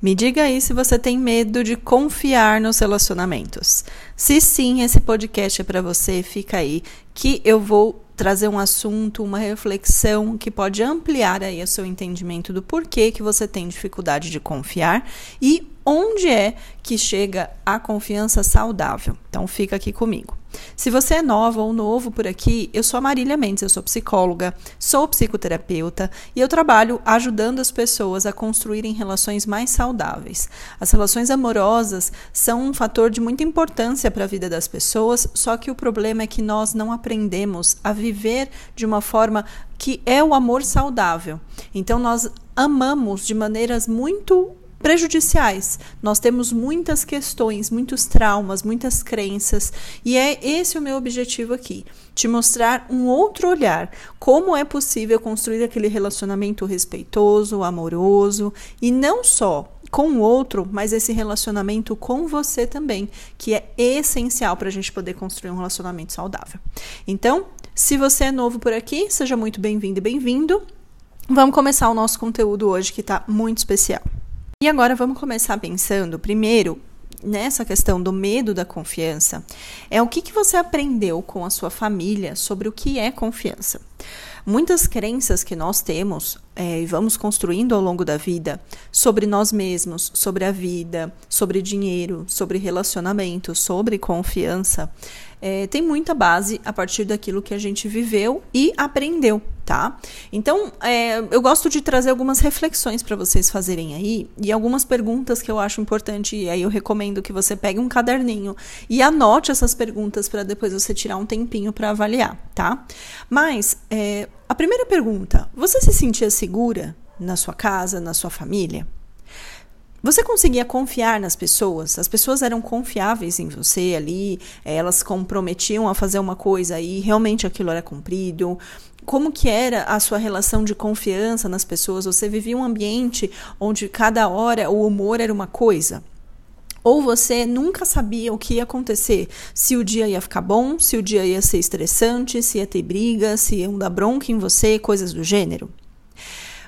Me diga aí se você tem medo de confiar nos relacionamentos. Se sim, esse podcast é para você, fica aí que eu vou trazer um assunto, uma reflexão que pode ampliar aí o seu entendimento do porquê que você tem dificuldade de confiar e onde é que chega a confiança saudável. Então fica aqui comigo. Se você é nova ou novo por aqui, eu sou a Marília Mendes, eu sou psicóloga, sou psicoterapeuta e eu trabalho ajudando as pessoas a construírem relações mais saudáveis. As relações amorosas são um fator de muita importância para a vida das pessoas, só que o problema é que nós não aprendemos a viver de uma forma que é o amor saudável. Então nós amamos de maneiras muito prejudiciais. Nós temos muitas questões, muitos traumas, muitas crenças, e é esse o meu objetivo aqui, te mostrar um outro olhar, como é possível construir aquele relacionamento respeitoso, amoroso e não só com o outro, mas esse relacionamento com você também, que é essencial para a gente poder construir um relacionamento saudável. Então, se você é novo por aqui, seja muito bem-vindo e bem-vindo. Vamos começar o nosso conteúdo hoje que está muito especial. E agora vamos começar pensando, primeiro, nessa questão do medo da confiança, é o que, que você aprendeu com a sua família sobre o que é confiança. Muitas crenças que nós temos é, e vamos construindo ao longo da vida sobre nós mesmos, sobre a vida, sobre dinheiro, sobre relacionamento, sobre confiança, é, tem muita base a partir daquilo que a gente viveu e aprendeu, tá? Então, é, eu gosto de trazer algumas reflexões para vocês fazerem aí e algumas perguntas que eu acho importante. E aí eu recomendo que você pegue um caderninho e anote essas perguntas para depois você tirar um tempinho para avaliar, tá? Mas é, primeira pergunta: você se sentia segura na sua casa, na sua família? Você conseguia confiar nas pessoas? As pessoas eram confiáveis em você ali, eh, elas comprometiam a fazer uma coisa e realmente aquilo era cumprido. Como que era a sua relação de confiança nas pessoas? Você vivia um ambiente onde cada hora o humor era uma coisa? Ou você nunca sabia o que ia acontecer, se o dia ia ficar bom, se o dia ia ser estressante, se ia ter briga, se iam dar bronca em você, coisas do gênero?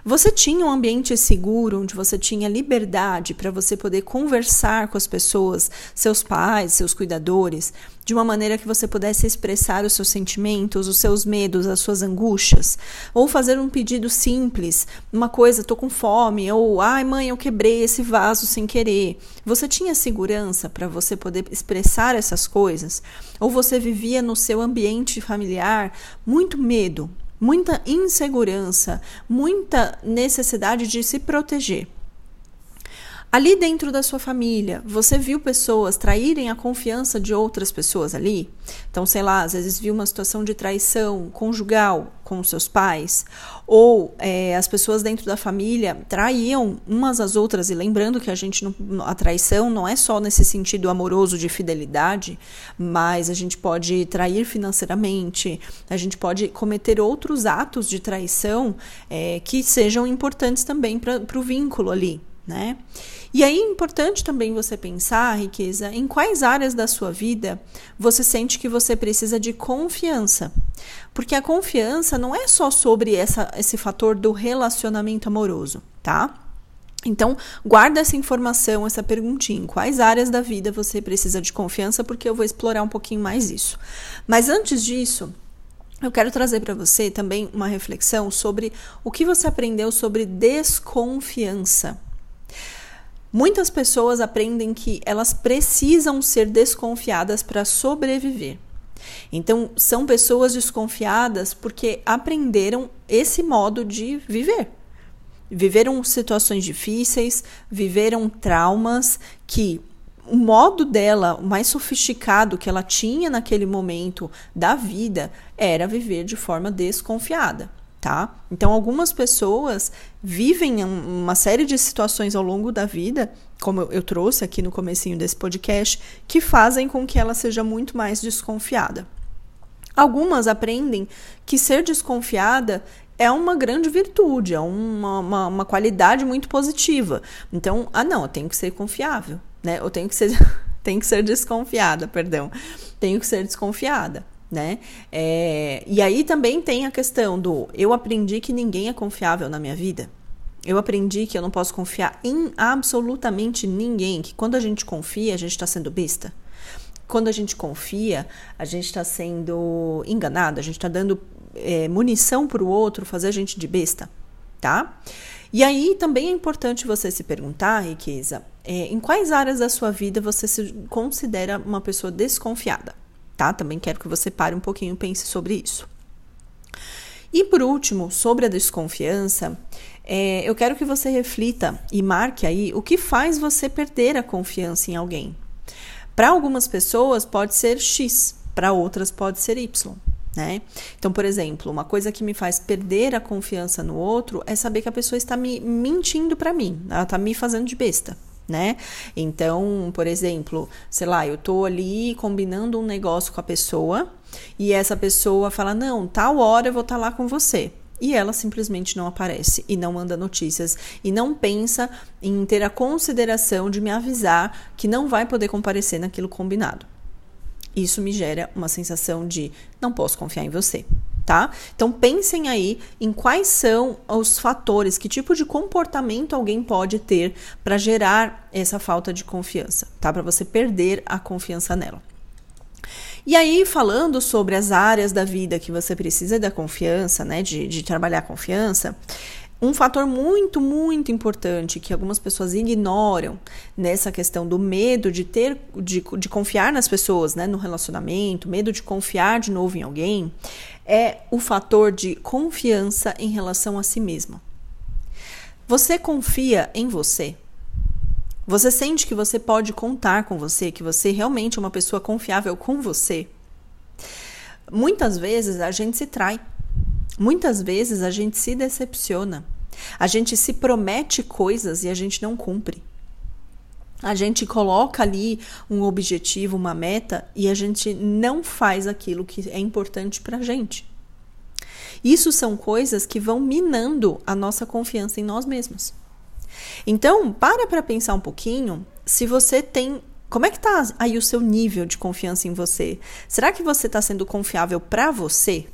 Você tinha um ambiente seguro onde você tinha liberdade para você poder conversar com as pessoas, seus pais, seus cuidadores, de uma maneira que você pudesse expressar os seus sentimentos, os seus medos, as suas angústias, ou fazer um pedido simples, uma coisa, tô com fome, ou ai mãe, eu quebrei esse vaso sem querer. Você tinha segurança para você poder expressar essas coisas? Ou você vivia no seu ambiente familiar muito medo, muita insegurança, muita necessidade de se proteger. Ali dentro da sua família, você viu pessoas traírem a confiança de outras pessoas ali? Então, sei lá, às vezes viu uma situação de traição conjugal com seus pais, ou é, as pessoas dentro da família traíam umas às outras, e lembrando que a gente não, a traição não é só nesse sentido amoroso de fidelidade, mas a gente pode trair financeiramente, a gente pode cometer outros atos de traição é, que sejam importantes também para o vínculo ali, né? E aí é importante também você pensar, riqueza, em quais áreas da sua vida você sente que você precisa de confiança. Porque a confiança não é só sobre essa, esse fator do relacionamento amoroso, tá? Então, guarda essa informação, essa perguntinha. Em quais áreas da vida você precisa de confiança? Porque eu vou explorar um pouquinho mais isso. Mas antes disso, eu quero trazer para você também uma reflexão sobre o que você aprendeu sobre desconfiança. Muitas pessoas aprendem que elas precisam ser desconfiadas para sobreviver. Então, são pessoas desconfiadas porque aprenderam esse modo de viver. Viveram situações difíceis, viveram traumas que o modo dela, o mais sofisticado que ela tinha naquele momento da vida, era viver de forma desconfiada tá? Então, algumas pessoas vivem uma série de situações ao longo da vida, como eu trouxe aqui no comecinho desse podcast, que fazem com que ela seja muito mais desconfiada. Algumas aprendem que ser desconfiada é uma grande virtude, é uma, uma, uma qualidade muito positiva. Então, ah, não, eu tenho que ser confiável, né? Eu tenho que ser, tenho que ser desconfiada, perdão. Tenho que ser desconfiada né? É, e aí também tem a questão do eu aprendi que ninguém é confiável na minha vida. Eu aprendi que eu não posso confiar em absolutamente ninguém, que quando a gente confia, a gente está sendo besta. Quando a gente confia, a gente está sendo enganado, a gente está dando é, munição para o outro fazer a gente de besta, tá? E aí também é importante você se perguntar, riqueza, é, em quais áreas da sua vida você se considera uma pessoa desconfiada, tá? Também quero que você pare um pouquinho e pense sobre isso. E por último, sobre a desconfiança, é, eu quero que você reflita e marque aí o que faz você perder a confiança em alguém. Para algumas pessoas pode ser X, para outras pode ser Y. Né? Então, por exemplo, uma coisa que me faz perder a confiança no outro é saber que a pessoa está me mentindo para mim, ela está me fazendo de besta. Né? Então, por exemplo, sei lá, eu tô ali combinando um negócio com a pessoa e essa pessoa fala: "Não, tal hora eu vou estar tá lá com você" e ela simplesmente não aparece e não manda notícias e não pensa em ter a consideração de me avisar que não vai poder comparecer naquilo combinado. Isso me gera uma sensação de não posso confiar em você. Tá? Então pensem aí em quais são os fatores, que tipo de comportamento alguém pode ter para gerar essa falta de confiança, tá? Para você perder a confiança nela. E aí, falando sobre as áreas da vida que você precisa da confiança, né? De, de trabalhar a confiança, um fator muito, muito importante que algumas pessoas ignoram nessa questão do medo de ter, de, de confiar nas pessoas, né, no relacionamento, medo de confiar de novo em alguém, é o fator de confiança em relação a si mesmo. Você confia em você? Você sente que você pode contar com você, que você realmente é uma pessoa confiável com você? Muitas vezes a gente se trai Muitas vezes a gente se decepciona. A gente se promete coisas e a gente não cumpre. A gente coloca ali um objetivo, uma meta e a gente não faz aquilo que é importante para gente. Isso são coisas que vão minando a nossa confiança em nós mesmos. Então, para para pensar um pouquinho se você tem. Como é que está aí o seu nível de confiança em você? Será que você está sendo confiável para você?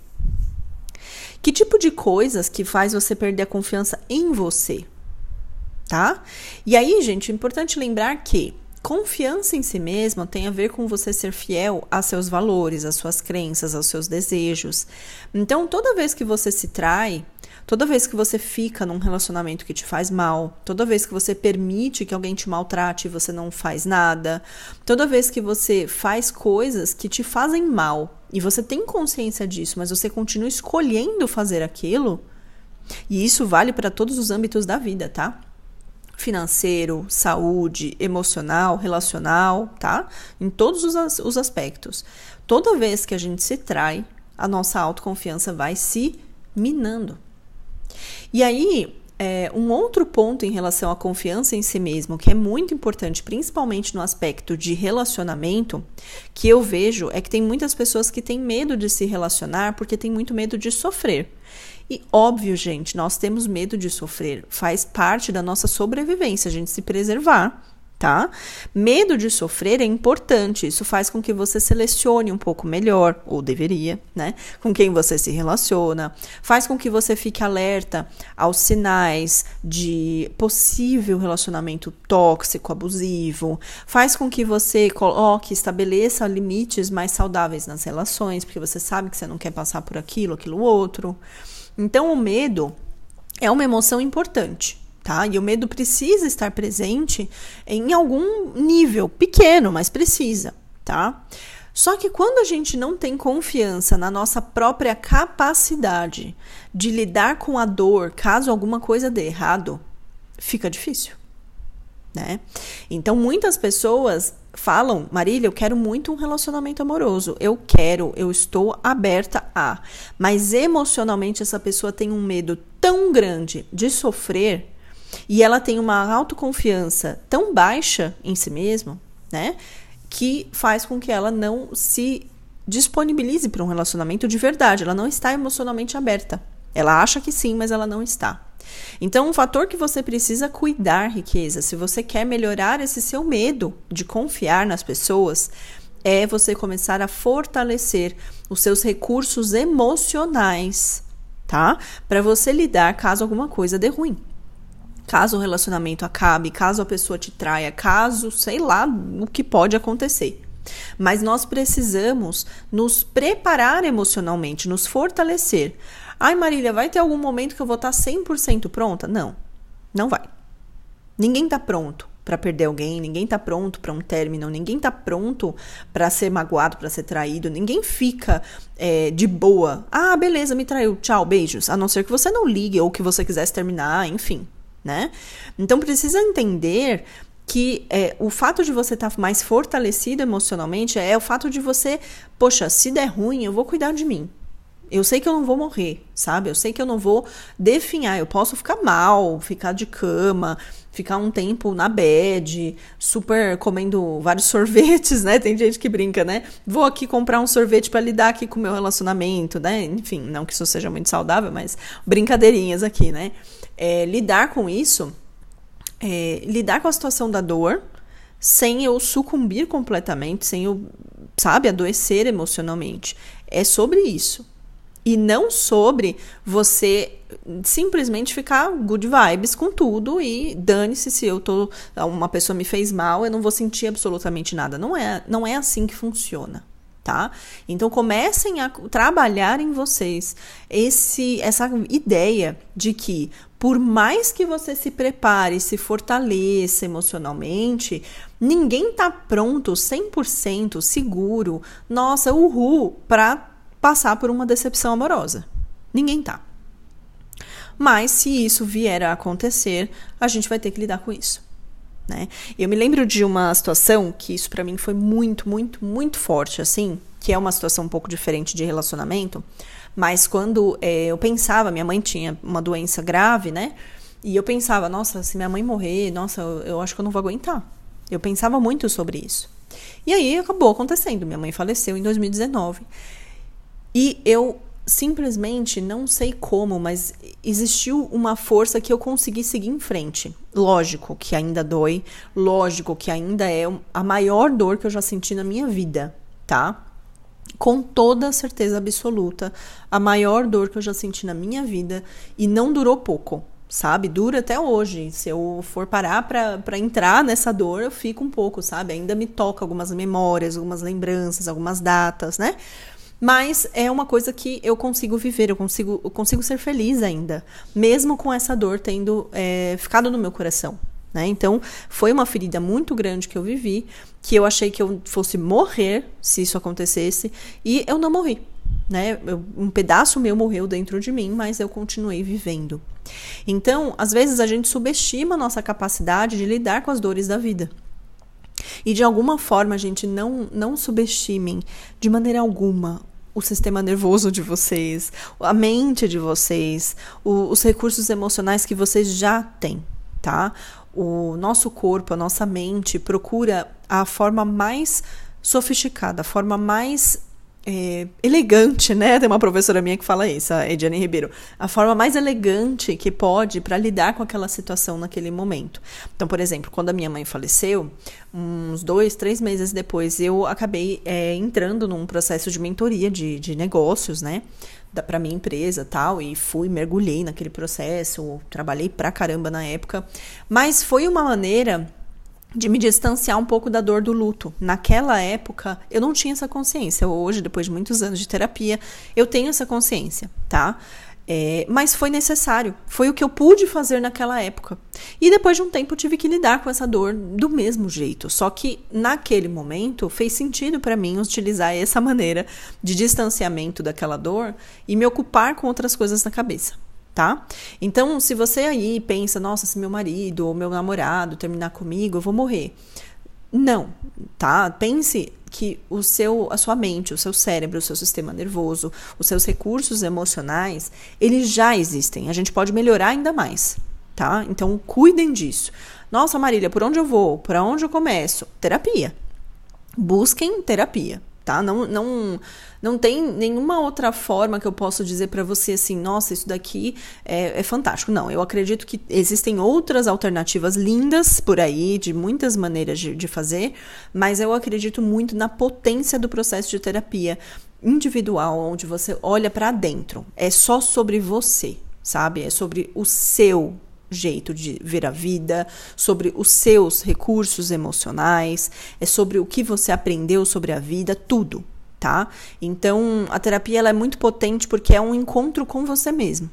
Que tipo de coisas que faz você perder a confiança em você? Tá? E aí, gente, é importante lembrar que confiança em si mesma tem a ver com você ser fiel a seus valores, às suas crenças, aos seus desejos. Então, toda vez que você se trai, Toda vez que você fica num relacionamento que te faz mal, toda vez que você permite que alguém te maltrate e você não faz nada, toda vez que você faz coisas que te fazem mal e você tem consciência disso, mas você continua escolhendo fazer aquilo, e isso vale para todos os âmbitos da vida, tá? Financeiro, saúde, emocional, relacional, tá? Em todos os, os aspectos. Toda vez que a gente se trai, a nossa autoconfiança vai se minando. E aí, é, um outro ponto em relação à confiança em si mesmo, que é muito importante, principalmente no aspecto de relacionamento, que eu vejo é que tem muitas pessoas que têm medo de se relacionar porque tem muito medo de sofrer. E óbvio, gente, nós temos medo de sofrer, faz parte da nossa sobrevivência, a gente se preservar tá? Medo de sofrer é importante, isso faz com que você selecione um pouco melhor, ou deveria, né? Com quem você se relaciona, faz com que você fique alerta aos sinais de possível relacionamento tóxico, abusivo, faz com que você coloque, estabeleça limites mais saudáveis nas relações, porque você sabe que você não quer passar por aquilo, aquilo outro. Então, o medo é uma emoção importante, tá? E o medo precisa estar presente em algum nível pequeno, mas precisa, tá? Só que quando a gente não tem confiança na nossa própria capacidade de lidar com a dor, caso alguma coisa dê errado, fica difícil, né? Então muitas pessoas falam, Marília, eu quero muito um relacionamento amoroso. Eu quero, eu estou aberta a. Mas emocionalmente essa pessoa tem um medo tão grande de sofrer e ela tem uma autoconfiança tão baixa em si mesma, né? Que faz com que ela não se disponibilize para um relacionamento de verdade. Ela não está emocionalmente aberta. Ela acha que sim, mas ela não está. Então, um fator que você precisa cuidar, riqueza, se você quer melhorar esse seu medo de confiar nas pessoas, é você começar a fortalecer os seus recursos emocionais, tá? Para você lidar caso alguma coisa dê ruim. Caso o relacionamento acabe, caso a pessoa te traia, caso, sei lá, o que pode acontecer. Mas nós precisamos nos preparar emocionalmente, nos fortalecer. Ai, Marília, vai ter algum momento que eu vou estar 100% pronta? Não, não vai. Ninguém está pronto para perder alguém, ninguém está pronto para um término, ninguém está pronto para ser magoado, para ser traído, ninguém fica é, de boa. Ah, beleza, me traiu, tchau, beijos. A não ser que você não ligue ou que você quisesse terminar, enfim, né? Então precisa entender que é, o fato de você estar tá mais fortalecido emocionalmente é o fato de você, poxa, se der ruim, eu vou cuidar de mim. Eu sei que eu não vou morrer, sabe? Eu sei que eu não vou definhar. Eu posso ficar mal, ficar de cama, ficar um tempo na bed, super comendo vários sorvetes, né? Tem gente que brinca, né? Vou aqui comprar um sorvete para lidar aqui com o meu relacionamento, né? Enfim, não que isso seja muito saudável, mas brincadeirinhas aqui, né? É, lidar com isso, é, lidar com a situação da dor, sem eu sucumbir completamente, sem eu, sabe, adoecer emocionalmente. É sobre isso e não sobre você simplesmente ficar good vibes com tudo e dane-se se eu tô uma pessoa me fez mal, eu não vou sentir absolutamente nada. Não é, não é assim que funciona. Tá? Então comecem a trabalhar em vocês esse essa ideia de que por mais que você se prepare, se fortaleça emocionalmente, ninguém tá pronto 100% seguro, nossa, uhul, para passar por uma decepção amorosa. Ninguém tá. Mas se isso vier a acontecer, a gente vai ter que lidar com isso. Né? Eu me lembro de uma situação que isso para mim foi muito, muito, muito forte, assim, que é uma situação um pouco diferente de relacionamento, mas quando é, eu pensava, minha mãe tinha uma doença grave, né? E eu pensava, nossa, se minha mãe morrer, nossa, eu, eu acho que eu não vou aguentar. Eu pensava muito sobre isso. E aí acabou acontecendo. Minha mãe faleceu em 2019. E eu simplesmente não sei como, mas existiu uma força que eu consegui seguir em frente. Lógico que ainda dói, lógico que ainda é a maior dor que eu já senti na minha vida, tá? Com toda certeza absoluta, a maior dor que eu já senti na minha vida e não durou pouco, sabe? Dura até hoje. Se eu for parar para entrar nessa dor, eu fico um pouco, sabe? Ainda me toca algumas memórias, algumas lembranças, algumas datas, né? Mas é uma coisa que eu consigo viver, eu consigo, eu consigo ser feliz ainda, mesmo com essa dor tendo é, ficado no meu coração. Né? Então, foi uma ferida muito grande que eu vivi, que eu achei que eu fosse morrer se isso acontecesse, e eu não morri. Né? Eu, um pedaço meu morreu dentro de mim, mas eu continuei vivendo. Então, às vezes a gente subestima a nossa capacidade de lidar com as dores da vida. E de alguma forma, gente, não, não subestimem de maneira alguma o sistema nervoso de vocês, a mente de vocês, o, os recursos emocionais que vocês já têm, tá? O nosso corpo, a nossa mente procura a forma mais sofisticada, a forma mais é, elegante, né? Tem uma professora minha que fala isso, a Ediane Ribeiro. A forma mais elegante que pode para lidar com aquela situação naquele momento. Então, por exemplo, quando a minha mãe faleceu, uns dois, três meses depois, eu acabei é, entrando num processo de mentoria de, de negócios, né? para minha empresa tal e fui mergulhei naquele processo trabalhei pra caramba na época mas foi uma maneira de me distanciar um pouco da dor do luto. Naquela época, eu não tinha essa consciência. Hoje, depois de muitos anos de terapia, eu tenho essa consciência, tá? É, mas foi necessário. Foi o que eu pude fazer naquela época. E depois de um tempo, tive que lidar com essa dor do mesmo jeito. Só que naquele momento fez sentido para mim utilizar essa maneira de distanciamento daquela dor e me ocupar com outras coisas na cabeça tá? Então, se você aí pensa, nossa, se meu marido ou meu namorado terminar comigo, eu vou morrer. Não, tá? Pense que o seu, a sua mente, o seu cérebro, o seu sistema nervoso, os seus recursos emocionais, eles já existem. A gente pode melhorar ainda mais, tá? Então, cuidem disso. Nossa, Marília, por onde eu vou? Por onde eu começo? Terapia. Busquem terapia, tá? Não, não, não tem nenhuma outra forma que eu possa dizer para você assim, nossa, isso daqui é, é, fantástico. Não, eu acredito que existem outras alternativas lindas por aí, de muitas maneiras de, de fazer, mas eu acredito muito na potência do processo de terapia individual, onde você olha para dentro. É só sobre você, sabe? É sobre o seu jeito de ver a vida, sobre os seus recursos emocionais, é sobre o que você aprendeu sobre a vida, tudo, tá? Então, a terapia ela é muito potente porque é um encontro com você mesmo.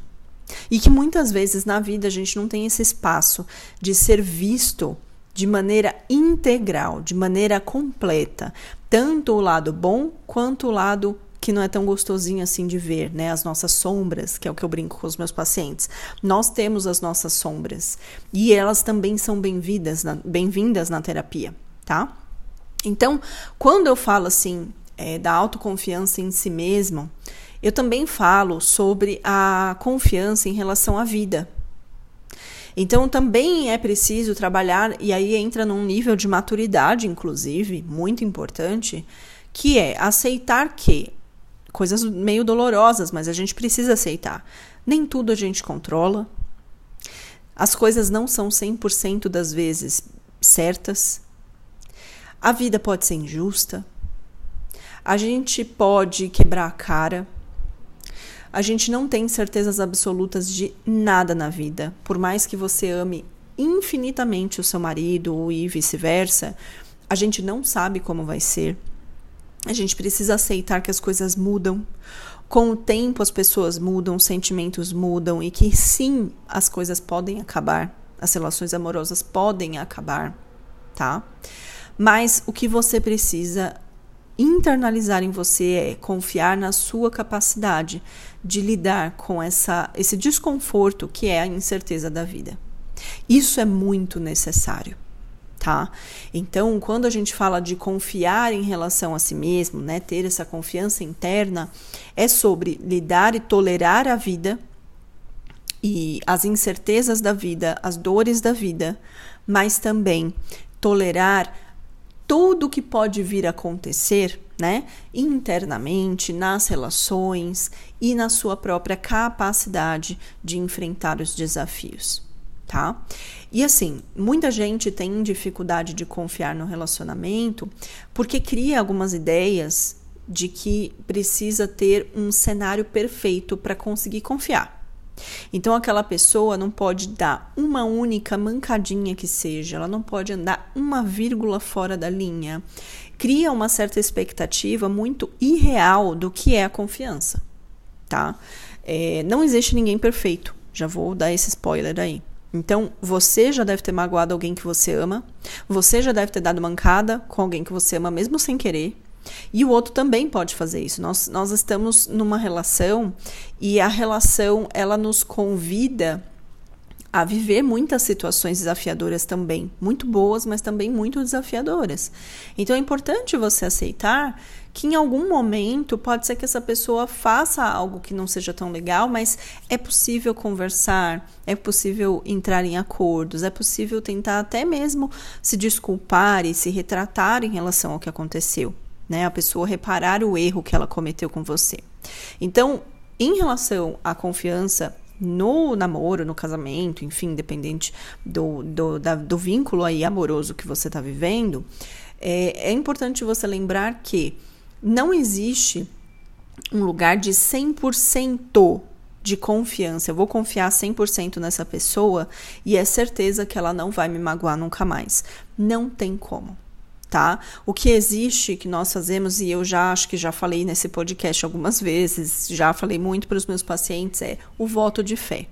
E que muitas vezes na vida a gente não tem esse espaço de ser visto de maneira integral, de maneira completa, tanto o lado bom quanto o lado que não é tão gostosinho assim de ver, né? As nossas sombras, que é o que eu brinco com os meus pacientes. Nós temos as nossas sombras e elas também são bem-vindas na, bem na terapia, tá? Então, quando eu falo assim é, da autoconfiança em si mesmo, eu também falo sobre a confiança em relação à vida. Então, também é preciso trabalhar, e aí entra num nível de maturidade, inclusive, muito importante, que é aceitar que coisas meio dolorosas, mas a gente precisa aceitar. Nem tudo a gente controla. As coisas não são 100% das vezes certas. A vida pode ser injusta. A gente pode quebrar a cara. A gente não tem certezas absolutas de nada na vida. Por mais que você ame infinitamente o seu marido e vice-versa, a gente não sabe como vai ser. A gente precisa aceitar que as coisas mudam. Com o tempo, as pessoas mudam, os sentimentos mudam e que sim, as coisas podem acabar, as relações amorosas podem acabar, tá? Mas o que você precisa internalizar em você é confiar na sua capacidade de lidar com essa, esse desconforto que é a incerteza da vida. Isso é muito necessário tá? Então, quando a gente fala de confiar em relação a si mesmo, né, ter essa confiança interna, é sobre lidar e tolerar a vida e as incertezas da vida, as dores da vida, mas também tolerar tudo que pode vir a acontecer, né, internamente, nas relações e na sua própria capacidade de enfrentar os desafios tá? E assim, muita gente tem dificuldade de confiar no relacionamento porque cria algumas ideias de que precisa ter um cenário perfeito para conseguir confiar. Então aquela pessoa não pode dar uma única mancadinha que seja, ela não pode andar uma vírgula fora da linha. Cria uma certa expectativa muito irreal do que é a confiança, tá? É, não existe ninguém perfeito. Já vou dar esse spoiler aí. Então, você já deve ter magoado alguém que você ama, você já deve ter dado mancada com alguém que você ama, mesmo sem querer. E o outro também pode fazer isso. Nós, nós estamos numa relação e a relação ela nos convida a viver muitas situações desafiadoras também, muito boas, mas também muito desafiadoras. Então é importante você aceitar que em algum momento pode ser que essa pessoa faça algo que não seja tão legal, mas é possível conversar, é possível entrar em acordos, é possível tentar até mesmo se desculpar e se retratar em relação ao que aconteceu, né? A pessoa reparar o erro que ela cometeu com você. Então, em relação à confiança no namoro, no casamento, enfim, independente do, do, da, do vínculo aí amoroso que você está vivendo, é, é importante você lembrar que não existe um lugar de 100% de confiança. Eu vou confiar 100% nessa pessoa e é certeza que ela não vai me magoar nunca mais. Não tem como. Tá? O que existe que nós fazemos, e eu já acho que já falei nesse podcast algumas vezes, já falei muito para os meus pacientes, é o voto de fé.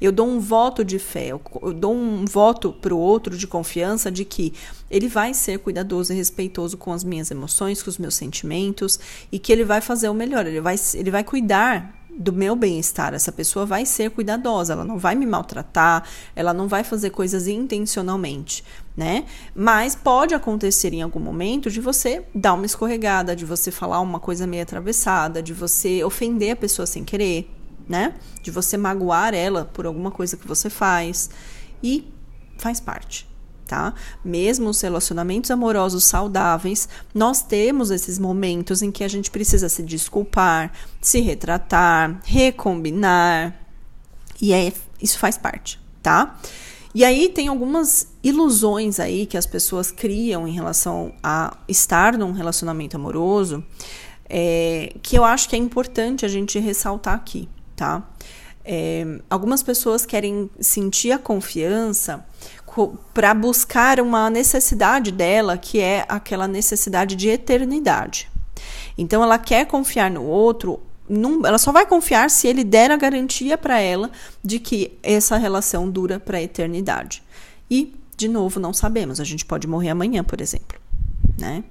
Eu dou um voto de fé, eu, dou um voto para o outro de confiança de que ele vai ser cuidadoso e respeitoso com as minhas emoções, com os meus sentimentos e que ele vai fazer o melhor, ele vai, ele vai cuidar do meu bem-estar. Essa pessoa vai ser cuidadosa, ela não vai me maltratar, ela não vai fazer coisas intencionalmente, né? Mas pode acontecer em algum momento de você dar uma escorregada, de você falar uma coisa meio atravessada, de você ofender a pessoa sem querer, né? De você magoar ela por alguma coisa que você faz e faz parte. Tá? Mesmo os relacionamentos amorosos saudáveis, nós temos esses momentos em que a gente precisa se desculpar, se retratar, recombinar, e é, isso faz parte, tá? E aí tem algumas ilusões aí que as pessoas criam em relação a estar num relacionamento amoroso, é, que eu acho que é importante a gente ressaltar aqui tá? É, algumas pessoas querem sentir a confiança para buscar uma necessidade dela, que é aquela necessidade de eternidade. Então, ela quer confiar no outro não, ela só vai confiar se ele der a garantia para ela de que essa relação dura para a eternidade. E, de novo, não sabemos. A gente pode morrer amanhã, por exemplo. Né?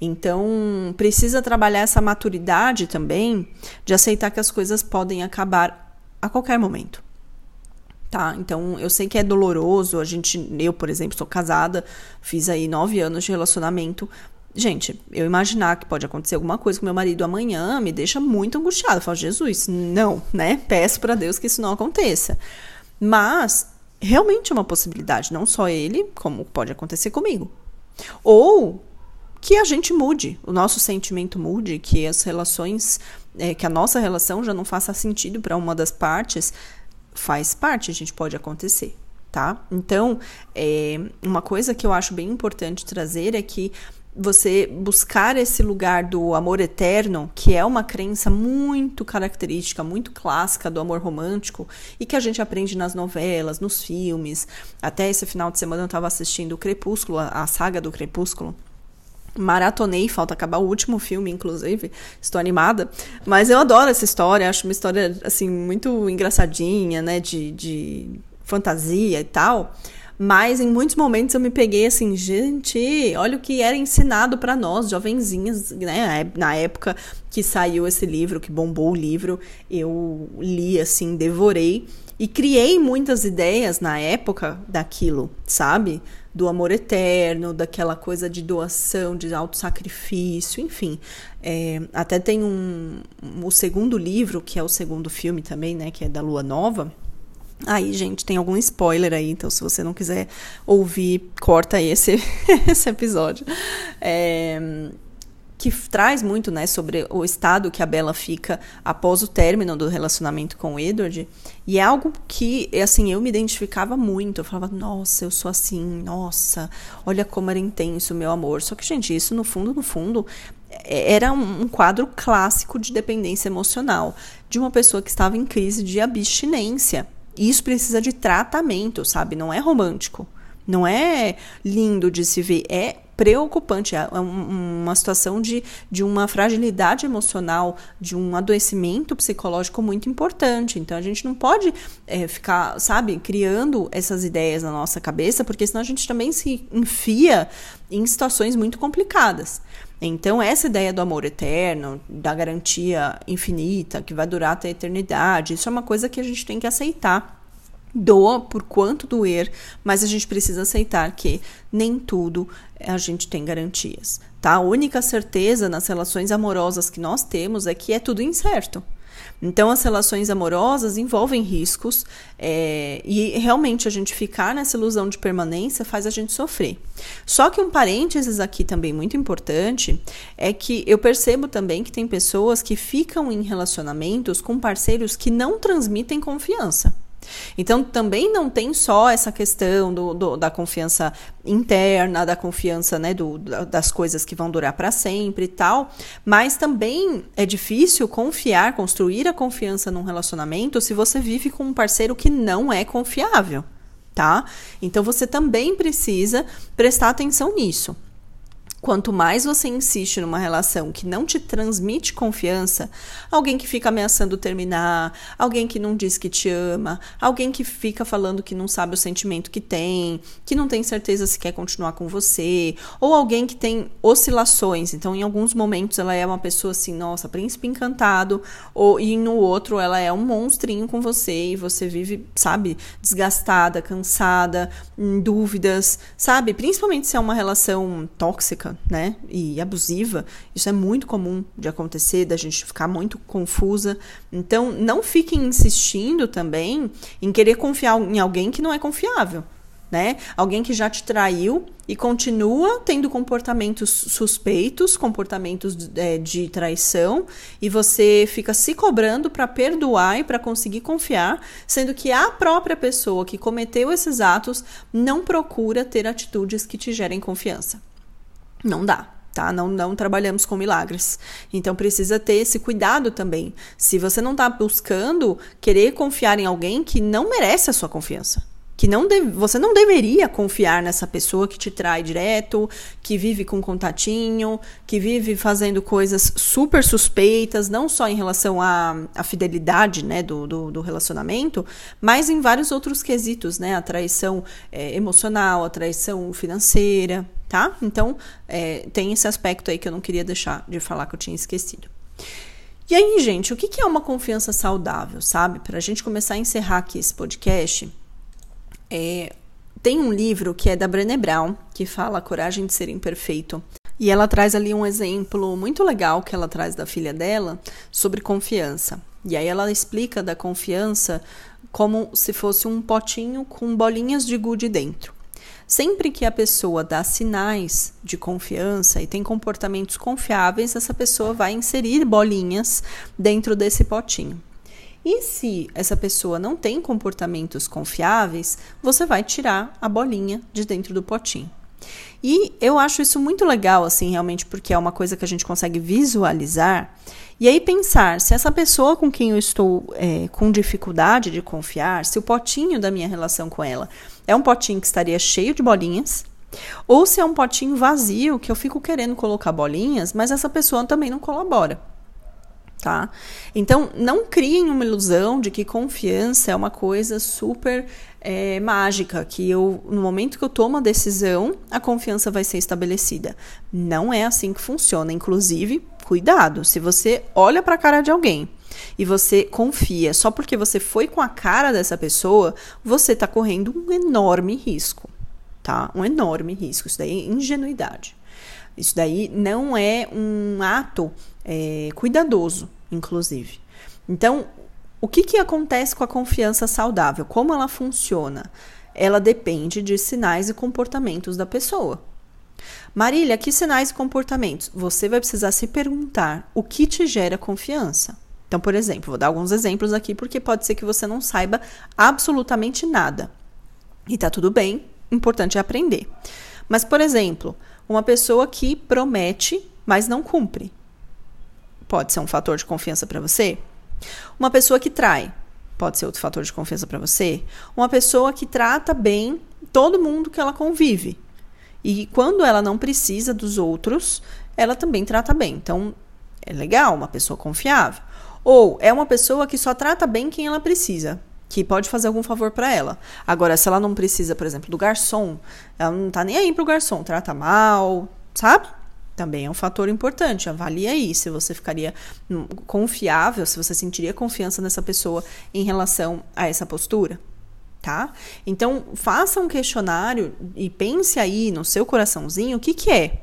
Então, precisa trabalhar essa maturidade também de aceitar que as coisas podem acabar a qualquer momento. Tá? Então, eu sei que é doloroso. A gente, eu, por exemplo, sou casada, fiz aí nove anos de relacionamento, Gente, eu imaginar que pode acontecer alguma coisa com meu marido amanhã me deixa muito angustiada. Eu falo, Jesus, não, né? Peço para Deus que isso não aconteça. Mas realmente é uma possibilidade, não só ele, como pode acontecer comigo. Ou que a gente mude, o nosso sentimento mude, que as relações, é, que a nossa relação já não faça sentido para uma das partes, faz parte, a gente pode acontecer. Tá? Então, é, uma coisa que eu acho bem importante trazer é que você buscar esse lugar do amor eterno, que é uma crença muito característica, muito clássica do amor romântico e que a gente aprende nas novelas, nos filmes. Até esse final de semana eu estava assistindo o Crepúsculo, a saga do Crepúsculo. Maratonei, falta acabar o último filme, inclusive. Estou animada. Mas eu adoro essa história, acho uma história, assim, muito engraçadinha, né? De, de fantasia e tal. Mas em muitos momentos eu me peguei assim, gente, olha o que era ensinado para nós, jovenzinhas, né? Na época que saiu esse livro, que bombou o livro, eu li assim, devorei e criei muitas ideias na época daquilo, sabe? Do amor eterno, daquela coisa de doação, de autossacrifício, enfim. É, até tem um, um, o segundo livro, que é o segundo filme também, né? Que é da Lua Nova Aí, gente, tem algum spoiler aí, então se você não quiser ouvir, corta esse, esse episódio. É, que traz muito, né, sobre o estado que a Bella fica após o término do relacionamento com o Edward. E é algo que, assim, eu me identificava muito. Eu falava, nossa, eu sou assim, nossa, olha como era intenso o meu amor. Só que, gente, isso no fundo, no fundo, é, era um quadro clássico de dependência emocional de uma pessoa que estava em crise de abstinência. Isso precisa de tratamento, sabe? Não é romântico. Não é lindo de se ver. É preocupante. É uma situação de, de uma fragilidade emocional, de um adoecimento psicológico muito importante. Então a gente não pode é, ficar, sabe, criando essas ideias na nossa cabeça, porque senão a gente também se enfia em situações muito complicadas. Então, essa ideia do amor eterno, da garantia infinita, que vai durar até a eternidade, isso é uma coisa que a gente tem que aceitar. Doa por quanto doer, mas a gente precisa aceitar que nem tudo a gente tem garantias, tá? A única certeza nas relações amorosas que nós temos é que é tudo incerto. Então, as relações amorosas envolvem riscos é, e realmente a gente ficar nessa ilusão de permanência faz a gente sofrer. Só que um parênteses aqui também muito importante é que eu percebo também que tem pessoas que ficam em relacionamentos com parceiros que não transmitem confiança. Então, também não tem só essa questão do, do, da confiança interna, da confiança né, do, das coisas que vão durar para sempre e tal, mas também é difícil confiar, construir a confiança num relacionamento se você vive com um parceiro que não é confiável, tá? Então, você também precisa prestar atenção nisso. Quanto mais você insiste numa relação que não te transmite confiança, alguém que fica ameaçando terminar, alguém que não diz que te ama, alguém que fica falando que não sabe o sentimento que tem, que não tem certeza se quer continuar com você, ou alguém que tem oscilações. Então, em alguns momentos ela é uma pessoa assim, nossa, príncipe encantado, ou e no outro ela é um monstrinho com você e você vive, sabe, desgastada, cansada, em dúvidas, sabe? Principalmente se é uma relação tóxica, né, e abusiva, isso é muito comum de acontecer, da gente ficar muito confusa. Então, não fiquem insistindo também em querer confiar em alguém que não é confiável. Né? Alguém que já te traiu e continua tendo comportamentos suspeitos, comportamentos é, de traição, e você fica se cobrando para perdoar e para conseguir confiar, sendo que a própria pessoa que cometeu esses atos não procura ter atitudes que te gerem confiança. Não dá. tá? Não, não trabalhamos com milagres. Então precisa ter esse cuidado também. Se você não está buscando querer confiar em alguém que não merece a sua confiança que não deve, você não deveria confiar nessa pessoa que te trai direto, que vive com contatinho, que vive fazendo coisas super suspeitas, não só em relação à, à fidelidade né, do, do, do, relacionamento, mas em vários outros quesitos, né? A traição é, emocional, a traição financeira, tá? Então, é, tem esse aspecto aí que eu não queria deixar de falar que eu tinha esquecido. E aí, gente, o que é uma confiança saudável, sabe? Para a gente começar a encerrar aqui esse podcast é, tem um livro que é da Brené Brown, que fala coragem de ser imperfeito. E ela traz ali um exemplo muito legal que ela traz da filha dela sobre confiança. E aí ela explica da confiança como se fosse um potinho com bolinhas de gude dentro. Sempre que a pessoa dá sinais de confiança e tem comportamentos confiáveis, essa pessoa vai inserir bolinhas dentro desse potinho. E se essa pessoa não tem comportamentos confiáveis, você vai tirar a bolinha de dentro do potinho. E eu acho isso muito legal, assim, realmente, porque é uma coisa que a gente consegue visualizar. E aí pensar se essa pessoa com quem eu estou é, com dificuldade de confiar, se o potinho da minha relação com ela é um potinho que estaria cheio de bolinhas, ou se é um potinho vazio que eu fico querendo colocar bolinhas, mas essa pessoa também não colabora tá? Então, não criem uma ilusão de que confiança é uma coisa super é, mágica, que eu, no momento que eu tomo a decisão, a confiança vai ser estabelecida. Não é assim que funciona. Inclusive, cuidado, se você olha para a cara de alguém e você confia só porque você foi com a cara dessa pessoa, você está correndo um enorme risco, tá? Um enorme risco. Isso daí é ingenuidade. Isso daí não é um ato é, cuidadoso, inclusive. Então, o que, que acontece com a confiança saudável? Como ela funciona? Ela depende de sinais e comportamentos da pessoa. Marília, que sinais e comportamentos? Você vai precisar se perguntar o que te gera confiança. Então, por exemplo, vou dar alguns exemplos aqui porque pode ser que você não saiba absolutamente nada. E tá tudo bem, importante é aprender. Mas, por exemplo, uma pessoa que promete, mas não cumpre pode ser um fator de confiança para você. Uma pessoa que trai pode ser outro fator de confiança para você. Uma pessoa que trata bem todo mundo que ela convive. E quando ela não precisa dos outros, ela também trata bem. Então, é legal, uma pessoa confiável. Ou é uma pessoa que só trata bem quem ela precisa, que pode fazer algum favor para ela. Agora, se ela não precisa, por exemplo, do garçom, ela não tá nem aí pro garçom, trata mal, sabe? Também é um fator importante. Avalie aí se você ficaria hum, confiável, se você sentiria confiança nessa pessoa em relação a essa postura. Tá? Então, faça um questionário e pense aí no seu coraçãozinho o que, que é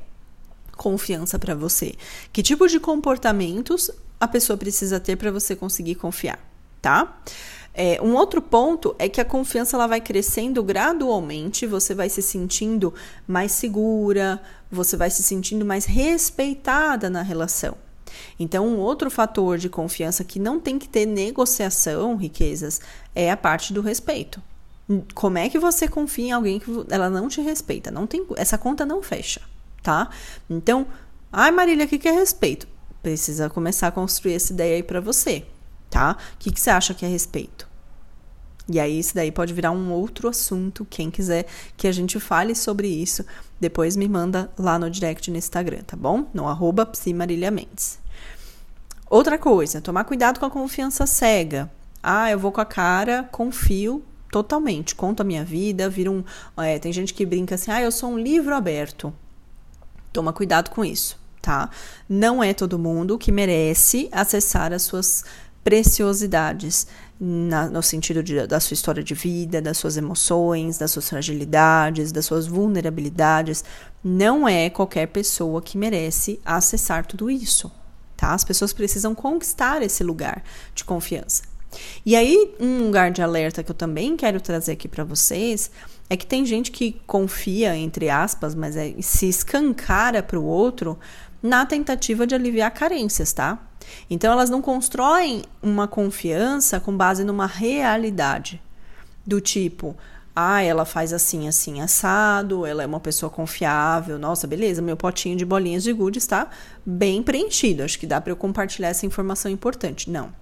confiança para você. Que tipo de comportamentos a pessoa precisa ter para você conseguir confiar, tá? É, um outro ponto é que a confiança ela vai crescendo gradualmente, você vai se sentindo mais segura, você vai se sentindo mais respeitada na relação. Então, um outro fator de confiança que não tem que ter negociação, riquezas, é a parte do respeito. Como é que você confia em alguém que ela não te respeita? Não tem, essa conta não fecha, tá? Então, ai Marília, o que, que é respeito? Precisa começar a construir essa ideia aí para você tá? O que, que você acha que é respeito? E aí, isso daí pode virar um outro assunto. Quem quiser que a gente fale sobre isso, depois me manda lá no direct no Instagram, tá bom? No arroba Mendes. Outra coisa, tomar cuidado com a confiança cega. Ah, eu vou com a cara, confio totalmente, conto a minha vida, vira um. É, tem gente que brinca assim, ah, eu sou um livro aberto. Toma cuidado com isso, tá? Não é todo mundo que merece acessar as suas preciosidades na, no sentido de, da sua história de vida, das suas emoções, das suas fragilidades, das suas vulnerabilidades. Não é qualquer pessoa que merece acessar tudo isso. Tá? As pessoas precisam conquistar esse lugar de confiança. E aí, um lugar de alerta que eu também quero trazer aqui para vocês é que tem gente que confia, entre aspas, mas é, se escancara para o outro na tentativa de aliviar carências, tá? Então elas não constroem uma confiança com base numa realidade do tipo, Ah, ela faz assim, assim, assado, ela é uma pessoa confiável. Nossa, beleza, meu potinho de bolinhas de gude está bem preenchido. Acho que dá para eu compartilhar essa informação importante. Não.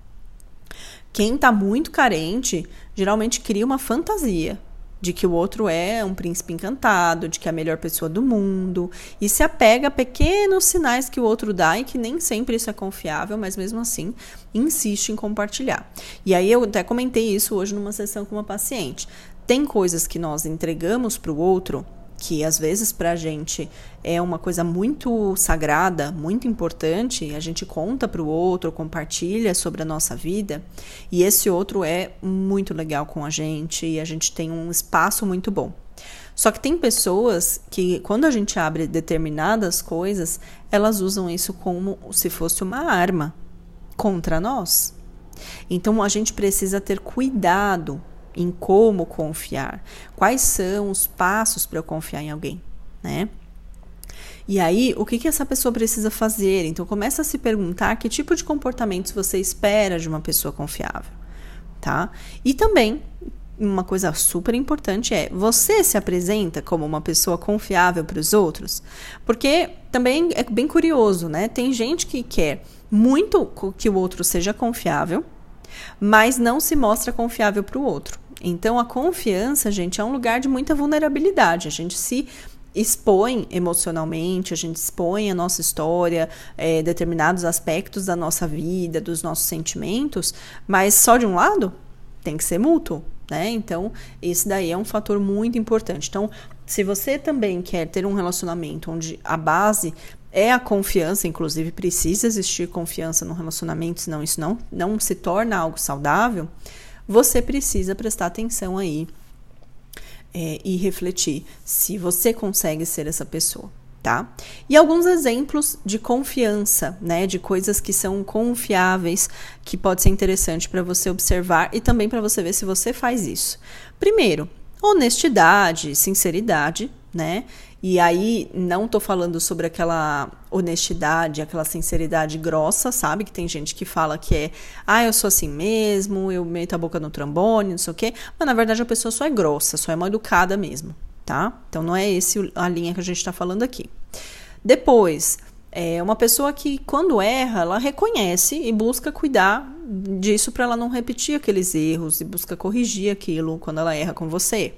Quem está muito carente geralmente cria uma fantasia de que o outro é um príncipe encantado, de que é a melhor pessoa do mundo, e se apega a pequenos sinais que o outro dá e que nem sempre isso é confiável, mas mesmo assim insiste em compartilhar. E aí eu até comentei isso hoje numa sessão com uma paciente. Tem coisas que nós entregamos para o outro que às vezes para a gente é uma coisa muito sagrada, muito importante, a gente conta para o outro, compartilha sobre a nossa vida, e esse outro é muito legal com a gente e a gente tem um espaço muito bom. Só que tem pessoas que, quando a gente abre determinadas coisas, elas usam isso como se fosse uma arma contra nós. Então a gente precisa ter cuidado em como confiar, quais são os passos para eu confiar em alguém, né? E aí, o que, que essa pessoa precisa fazer? Então, começa a se perguntar que tipo de comportamentos você espera de uma pessoa confiável, tá? E também, uma coisa super importante é: você se apresenta como uma pessoa confiável para os outros? Porque também é bem curioso, né? Tem gente que quer muito que o outro seja confiável, mas não se mostra confiável para o outro. Então, a confiança, gente, é um lugar de muita vulnerabilidade. A gente se expõe emocionalmente, a gente expõe a nossa história, é, determinados aspectos da nossa vida, dos nossos sentimentos, mas só de um lado tem que ser mútuo, né? Então, esse daí é um fator muito importante. Então, se você também quer ter um relacionamento onde a base é a confiança, inclusive precisa existir confiança no relacionamento, senão isso não, não se torna algo saudável você precisa prestar atenção aí é, e refletir se você consegue ser essa pessoa. Tá? E alguns exemplos de confiança, né, de coisas que são confiáveis, que pode ser interessante para você observar e também para você ver se você faz isso. Primeiro, honestidade, sinceridade, né? E aí, não tô falando sobre aquela honestidade, aquela sinceridade grossa, sabe? Que tem gente que fala que é, ah, eu sou assim mesmo, eu meto a boca no trambone, não sei o quê. Mas na verdade a pessoa só é grossa, só é mal educada mesmo, tá? Então não é esse a linha que a gente tá falando aqui. Depois, é uma pessoa que quando erra, ela reconhece e busca cuidar disso para ela não repetir aqueles erros e busca corrigir aquilo quando ela erra com você.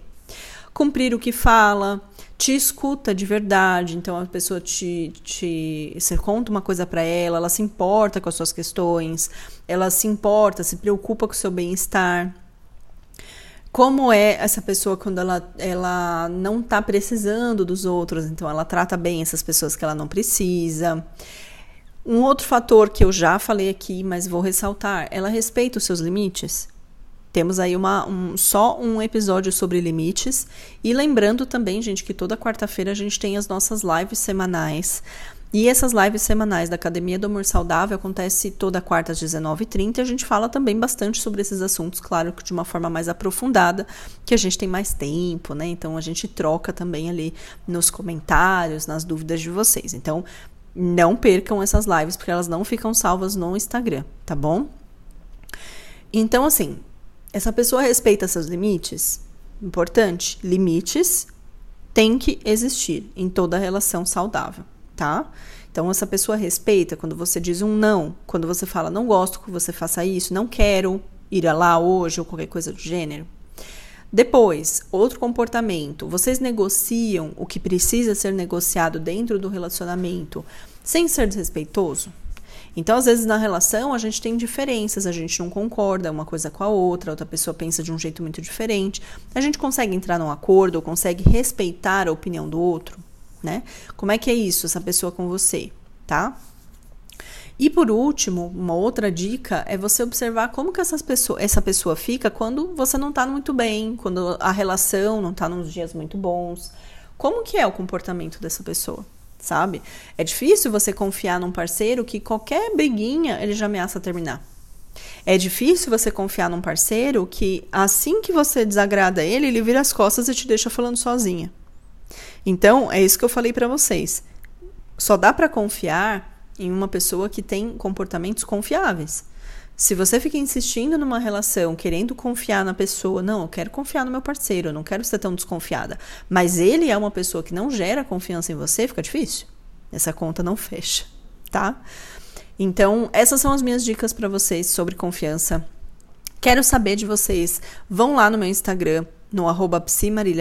Cumprir o que fala, te escuta de verdade, então a pessoa te, te você conta uma coisa para ela, ela se importa com as suas questões, ela se importa, se preocupa com o seu bem-estar. Como é essa pessoa quando ela, ela não está precisando dos outros, então ela trata bem essas pessoas que ela não precisa. Um outro fator que eu já falei aqui, mas vou ressaltar, ela respeita os seus limites. Temos aí uma, um, só um episódio sobre limites. E lembrando também, gente, que toda quarta-feira a gente tem as nossas lives semanais. E essas lives semanais da Academia do Amor Saudável acontece toda quarta às 19h30. A gente fala também bastante sobre esses assuntos, claro que de uma forma mais aprofundada, que a gente tem mais tempo, né? Então a gente troca também ali nos comentários, nas dúvidas de vocês. Então não percam essas lives, porque elas não ficam salvas no Instagram, tá bom? Então, assim, essa pessoa respeita seus limites? Importante, limites têm que existir em toda relação saudável, tá? Então, essa pessoa respeita quando você diz um não, quando você fala não gosto que você faça isso, não quero ir lá hoje ou qualquer coisa do gênero. Depois, outro comportamento. Vocês negociam o que precisa ser negociado dentro do relacionamento sem ser desrespeitoso? Então, às vezes, na relação, a gente tem diferenças, a gente não concorda uma coisa com a outra, outra pessoa pensa de um jeito muito diferente. A gente consegue entrar num acordo, ou consegue respeitar a opinião do outro, né? Como é que é isso, essa pessoa com você, tá? E por último, uma outra dica é você observar como que essas pessoa, essa pessoa fica quando você não está muito bem, quando a relação não está nos dias muito bons. Como que é o comportamento dessa pessoa? Sabe? É difícil você confiar num parceiro que qualquer briguinha ele já ameaça terminar. É difícil você confiar num parceiro que assim que você desagrada ele, ele vira as costas e te deixa falando sozinha. Então, é isso que eu falei para vocês. Só dá para confiar em uma pessoa que tem comportamentos confiáveis. Se você fica insistindo numa relação, querendo confiar na pessoa, não, eu quero confiar no meu parceiro, eu não quero ser tão desconfiada, mas ele é uma pessoa que não gera confiança em você, fica difícil. Essa conta não fecha, tá? Então, essas são as minhas dicas para vocês sobre confiança. Quero saber de vocês. Vão lá no meu Instagram, no arroba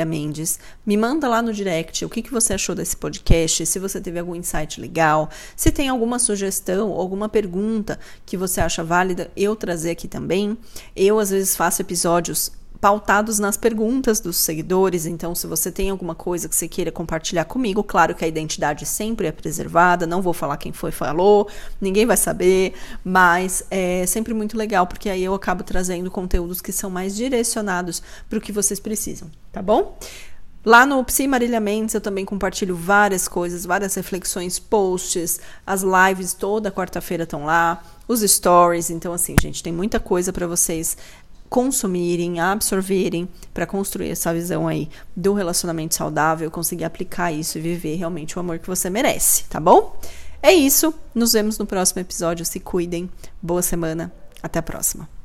Mendes. Me manda lá no direct o que, que você achou desse podcast, se você teve algum insight legal, se tem alguma sugestão alguma pergunta que você acha válida eu trazer aqui também. Eu, às vezes, faço episódios pautados nas perguntas dos seguidores. Então, se você tem alguma coisa que você queira compartilhar comigo, claro que a identidade sempre é preservada, não vou falar quem foi falou, ninguém vai saber, mas é sempre muito legal porque aí eu acabo trazendo conteúdos que são mais direcionados para o que vocês precisam, tá bom? Lá no Psi Marília Mendes eu também compartilho várias coisas, várias reflexões, posts, as lives toda quarta-feira estão lá, os stories, então assim, gente, tem muita coisa para vocês consumirem, absorverem para construir essa visão aí do relacionamento saudável, conseguir aplicar isso e viver realmente o amor que você merece, tá bom? É isso, nos vemos no próximo episódio, se cuidem, boa semana, até a próxima.